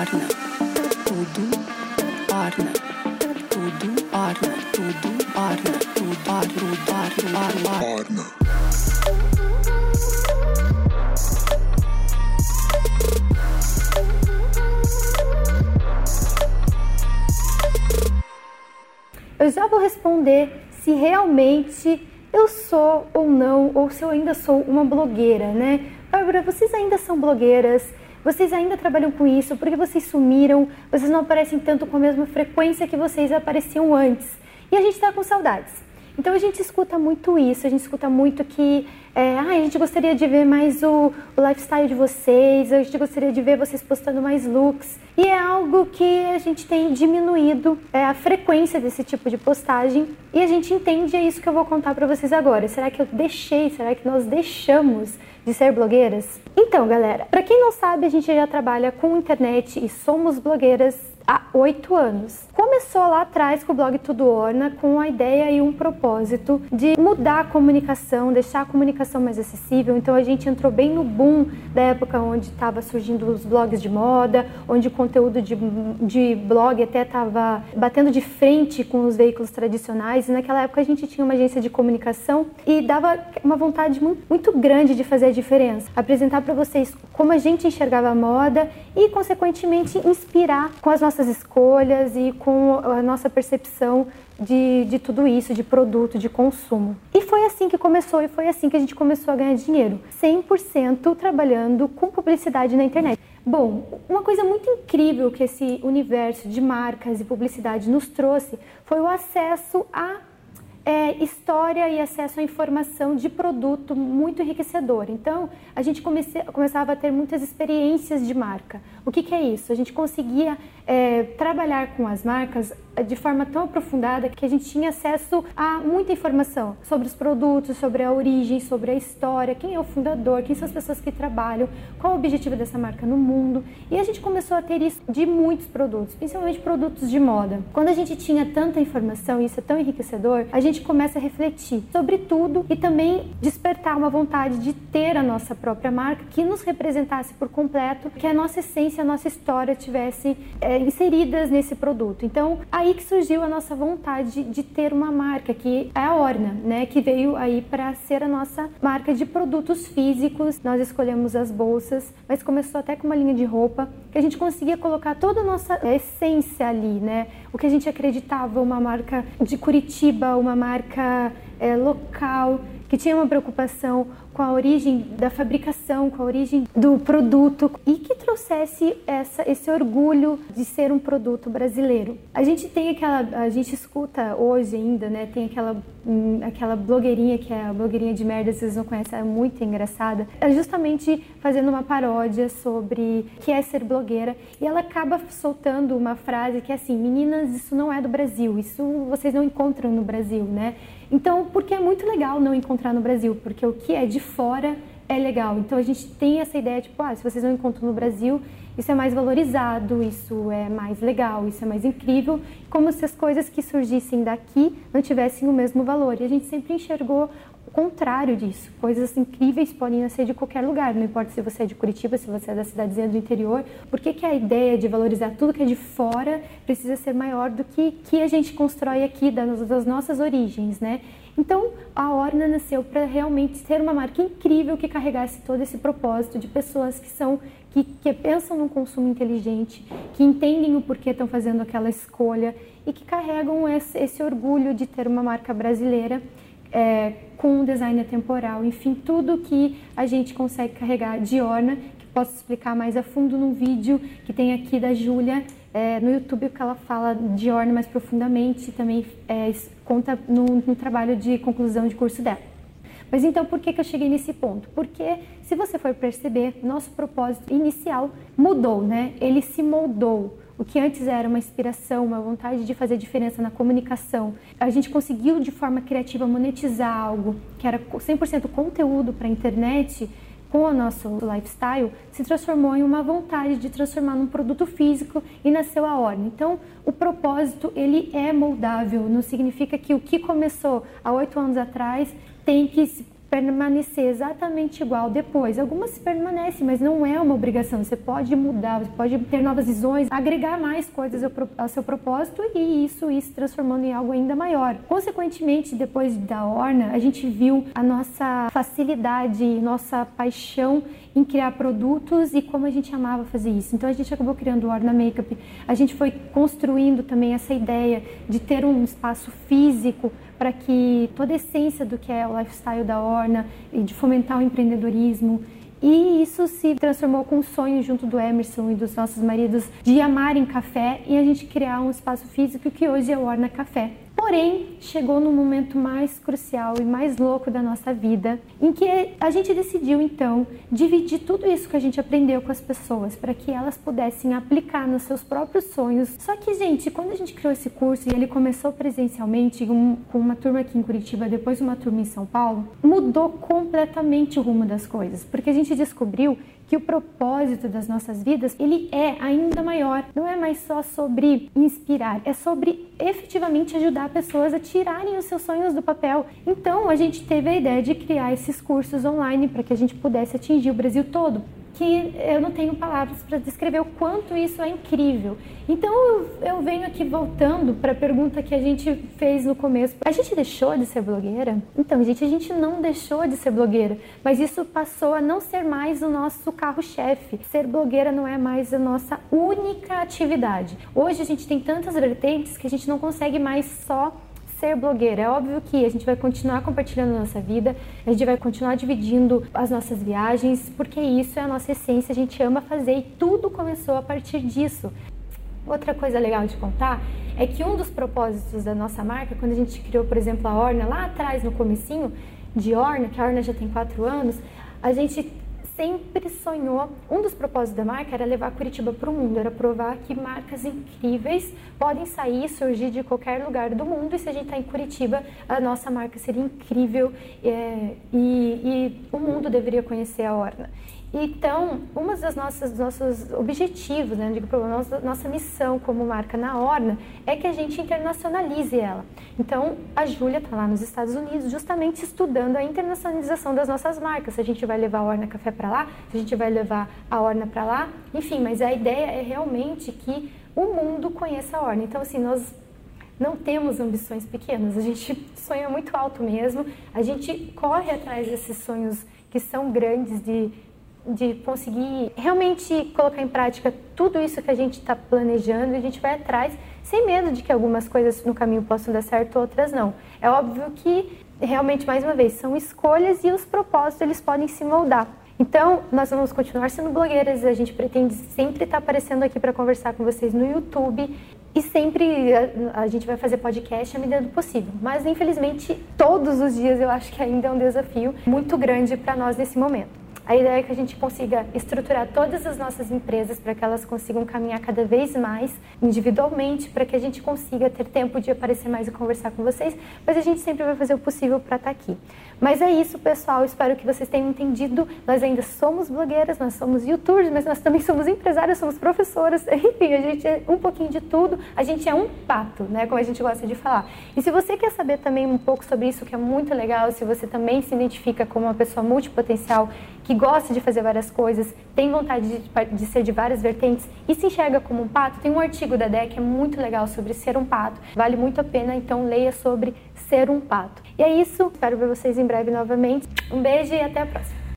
orna, tudo orna, tudo orna, tudo orna, tudo orna, tudo orna, orna. Eu já vou responder se realmente eu sou ou não, ou se eu ainda sou uma blogueira, né? Bárbara, vocês ainda são blogueiras? Vocês ainda trabalham com isso? Porque vocês sumiram? Vocês não aparecem tanto com a mesma frequência que vocês apareciam antes? E a gente está com saudades. Então a gente escuta muito isso, a gente escuta muito que é, ah, a gente gostaria de ver mais o, o, lifestyle de vocês, a gente gostaria de ver vocês postando mais looks. E é algo que a gente tem diminuído é, a frequência desse tipo de postagem e a gente entende, é isso que eu vou contar para vocês agora. Será que eu deixei, será que nós deixamos de ser blogueiras? Então, galera, para quem não sabe, a gente já trabalha com internet e somos blogueiras há oito anos. Começou lá atrás com o blog Tudo Orna com a ideia e um propósito de mudar a comunicação, deixar a comunicação mais acessível. Então a gente entrou bem no boom da época onde estava surgindo os blogs de moda, onde o conteúdo de, de blog até estava batendo de frente com os veículos tradicionais. E naquela época a gente tinha uma agência de comunicação e dava uma vontade muito, muito grande de fazer a diferença, apresentar para vocês como a gente enxergava a moda e, consequentemente, inspirar com as nossas escolhas e com a nossa percepção de, de tudo isso, de produto, de consumo. E foi assim que começou, e foi assim que a gente começou a ganhar dinheiro, 100% trabalhando com publicidade na internet. Bom, uma coisa muito incrível que esse universo de marcas e publicidade nos trouxe foi o acesso a é, história e acesso à informação de produto muito enriquecedor. Então, a gente comece, começava a ter muitas experiências de marca. O que, que é isso? A gente conseguia é, trabalhar com as marcas de forma tão aprofundada que a gente tinha acesso a muita informação sobre os produtos, sobre a origem, sobre a história, quem é o fundador, quem são as pessoas que trabalham, qual o objetivo dessa marca no mundo. E a gente começou a ter isso de muitos produtos, principalmente produtos de moda. Quando a gente tinha tanta informação e isso é tão enriquecedor, a gente começa a refletir sobre tudo e também despertar uma vontade de ter a nossa própria marca que nos representasse por completo, que a nossa essência, a nossa história tivesse é, inseridas nesse produto. Então, aí que surgiu a nossa vontade de ter uma marca, que é a Orna, né, que veio aí para ser a nossa marca de produtos físicos. Nós escolhemos as bolsas, mas começou até com uma linha de roupa que a gente conseguia colocar toda a nossa essência ali, né? O que a gente acreditava, uma marca de Curitiba, uma marca é, local que tinha uma preocupação com a origem da fabricação, com a origem do produto e que trouxesse essa, esse orgulho de ser um produto brasileiro. A gente tem aquela, a gente escuta hoje ainda, né? Tem aquela, hum, aquela blogueirinha que é a blogueirinha de merda, vocês não conhecem, é muito engraçada. É justamente fazendo uma paródia sobre o que é ser blogueira e ela acaba soltando uma frase que é assim: meninas, isso não é do Brasil, isso vocês não encontram no Brasil, né? Então, porque é muito legal não encontrar no Brasil, porque o que é de fora é legal. Então a gente tem essa ideia, tipo, ah, se vocês não encontram no Brasil, isso é mais valorizado, isso é mais legal, isso é mais incrível, como se as coisas que surgissem daqui não tivessem o mesmo valor. E a gente sempre enxergou o contrário disso. Coisas incríveis podem nascer de qualquer lugar, não importa se você é de Curitiba, se você é da cidadezinha do interior. Por que, que a ideia de valorizar tudo que é de fora precisa ser maior do que que a gente constrói aqui das, das nossas origens, né? Então, a Orna nasceu para realmente ser uma marca incrível que carregasse todo esse propósito de pessoas que são que, que pensam no consumo inteligente, que entendem o porquê estão fazendo aquela escolha e que carregam esse, esse orgulho de ter uma marca brasileira é, com um design atemporal, enfim, tudo que a gente consegue carregar de Orna, que posso explicar mais a fundo num vídeo que tem aqui da Júlia é, no YouTube, que ela fala de Orna mais profundamente, também é, conta no, no trabalho de conclusão de curso dela. Mas então, por que, que eu cheguei nesse ponto? Porque, se você for perceber, nosso propósito inicial mudou, né? Ele se moldou. O que antes era uma inspiração, uma vontade de fazer diferença na comunicação, a gente conseguiu de forma criativa monetizar algo que era 100% conteúdo para a internet com o nosso lifestyle, se transformou em uma vontade de transformar num produto físico e nasceu a ordem. Então, o propósito ele é moldável, não significa que o que começou há oito anos atrás tem que permanecer exatamente igual depois. Algumas permanecem, mas não é uma obrigação. Você pode mudar, você pode ter novas visões, agregar mais coisas ao, seu propósito e isso ir se transformando em algo ainda maior. Consequentemente, depois da Orna, a gente viu a nossa facilidade, nossa paixão em criar produtos e como a gente amava fazer isso. Então a gente acabou criando o Orna Makeup. A gente foi construindo também essa ideia de ter um espaço físico para que toda a essência do que é o lifestyle da Orna e de fomentar o empreendedorismo e isso se transformou com um sonho junto do Emerson e dos nossos maridos de amarem café e a gente criar um espaço físico que hoje é o Orna Café. Porém, chegou no momento mais crucial e mais louco da nossa vida, em que a gente decidiu então dividir tudo isso que a gente aprendeu com as pessoas para que elas pudessem aplicar nos seus próprios sonhos. Só que, gente, quando a gente criou esse curso e ele começou presencialmente um, com uma turma aqui em Curitiba, depois uma turma em São Paulo, mudou completamente o rumo das coisas, porque a gente descobriu que o propósito das nossas vidas, ele é ainda maior. Não é mais só sobre inspirar, é sobre efetivamente ajudar pessoas a tirarem os seus sonhos do papel. Então, a gente teve a ideia de criar esses cursos online para que a gente pudesse atingir o Brasil todo que eu não tenho palavras para descrever o quanto isso é incrível. Então eu, venho aqui voltando para a pergunta que a gente fez no começo. A gente deixou de ser blogueira? Então, gente, a gente não deixou de ser blogueira, mas isso passou a não ser mais o nosso carro-chefe. Ser blogueira não é mais a nossa única atividade. Hoje a gente tem tantas vertentes que a gente não consegue mais só ser blogueira. É óbvio que a gente vai continuar compartilhando a nossa vida, a gente vai continuar dividindo as nossas viagens, porque isso é a nossa essência, a gente ama fazer e tudo começou a partir disso. Outra coisa legal de contar é que um dos propósitos da nossa marca, quando a gente criou, por exemplo, a Orna lá atrás, no comecinho de Orna, que a Orna já tem quatro anos, a gente sempre sonhou, um dos propósitos da marca era levar Curitiba para o mundo, era provar que marcas incríveis podem sair e surgir de qualquer lugar do mundo e se a gente está em Curitiba, a nossa marca seria incrível é, e, e o mundo deveria conhecer a Orna. Então, uma das nossas nossos objetivos, né, digo, nossa, nossa missão como marca na Orna é que a gente internacionalize ela. Então, a Júlia está lá nos Estados Unidos justamente estudando a internacionalização das nossas marcas. Se a gente vai levar a Orna Café para lá, se a gente vai levar a Orna para lá, enfim, mas a ideia é realmente que o mundo conheça a Orna. Então, assim, nós não temos ambições pequenas, a gente sonha muito alto mesmo, a gente corre atrás desses sonhos que são grandes de de conseguir realmente colocar em prática tudo isso que a gente está planejando e a gente vai atrás sem medo de que algumas coisas no caminho possam dar certo, outras não. É óbvio que realmente, mais uma vez, são escolhas e os propósitos eles podem se moldar. Então, nós vamos continuar sendo blogueiras, a gente pretende sempre estar tá aparecendo aqui para conversar com vocês no YouTube e sempre a, a, gente vai fazer podcast à medida do possível. Mas, infelizmente, todos os dias eu acho que ainda é um desafio muito grande para nós nesse momento. A ideia é que a gente consiga estruturar todas as nossas empresas para que elas consigam caminhar cada vez mais individualmente, para que a gente consiga ter tempo de aparecer mais e conversar com vocês, mas a gente sempre vai fazer o possível para estar tá aqui. Mas é isso, pessoal. Espero que vocês tenham entendido. Nós ainda somos blogueiras, nós somos youtubers, mas nós também somos empresárias, somos professoras. Enfim, a gente é um pouquinho de tudo. A gente é um pato, né? Como a gente gosta de falar. E se você quer saber também um pouco sobre isso, que é muito legal, se você também se identifica como uma pessoa multipotencial que gosta de fazer várias coisas, tem vontade de, de, ser de várias vertentes e se enxerga como um pato, tem um artigo da DEC é muito legal sobre ser um pato. Vale muito a pena, então leia sobre ser um pato. E é isso, espero ver vocês em breve novamente. Um beijo e até a próxima.